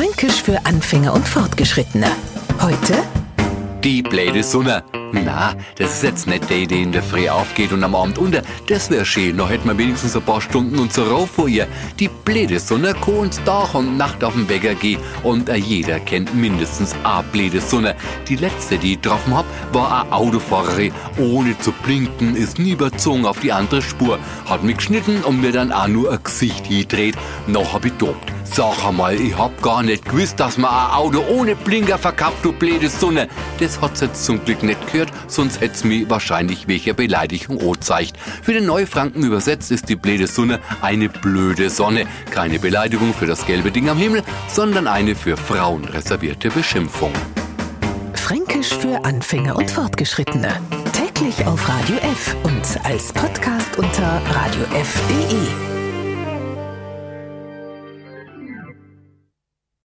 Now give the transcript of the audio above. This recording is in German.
Fränkisch für Anfänger und Fortgeschrittene. Heute Die blöde Sonne. Na, das ist jetzt nicht die, die in der Früh aufgeht und am Abend unter. Das wär schön. Noch hätten wir wenigstens ein paar Stunden unser Rauf vor ihr. Die blöde Sonne kann uns Tag und Nacht auf den Wecker gehen. Und jeder kennt mindestens eine blöde Sonne. Die letzte, die ich getroffen hab, war eine Autofahrerin. Ohne zu blinken ist nie überzogen auf die andere Spur. Hat mich geschnitten und mir dann auch nur ein Gesicht gedreht. Noch hab ich tobt. Sag einmal, ich hab gar nicht gewusst, dass man ein Auto ohne Blinker verkauft, du blöde Sonne. Das hat's jetzt zum Glück nicht gehört, sonst hätt's mir wahrscheinlich welche Beleidigung angezeigt. Für den Neufranken übersetzt ist die blöde Sonne eine blöde Sonne. Keine Beleidigung für das gelbe Ding am Himmel, sondern eine für Frauen reservierte Beschimpfung. Fränkisch für Anfänger und Fortgeschrittene. Täglich auf Radio F und als Podcast unter radiof.de.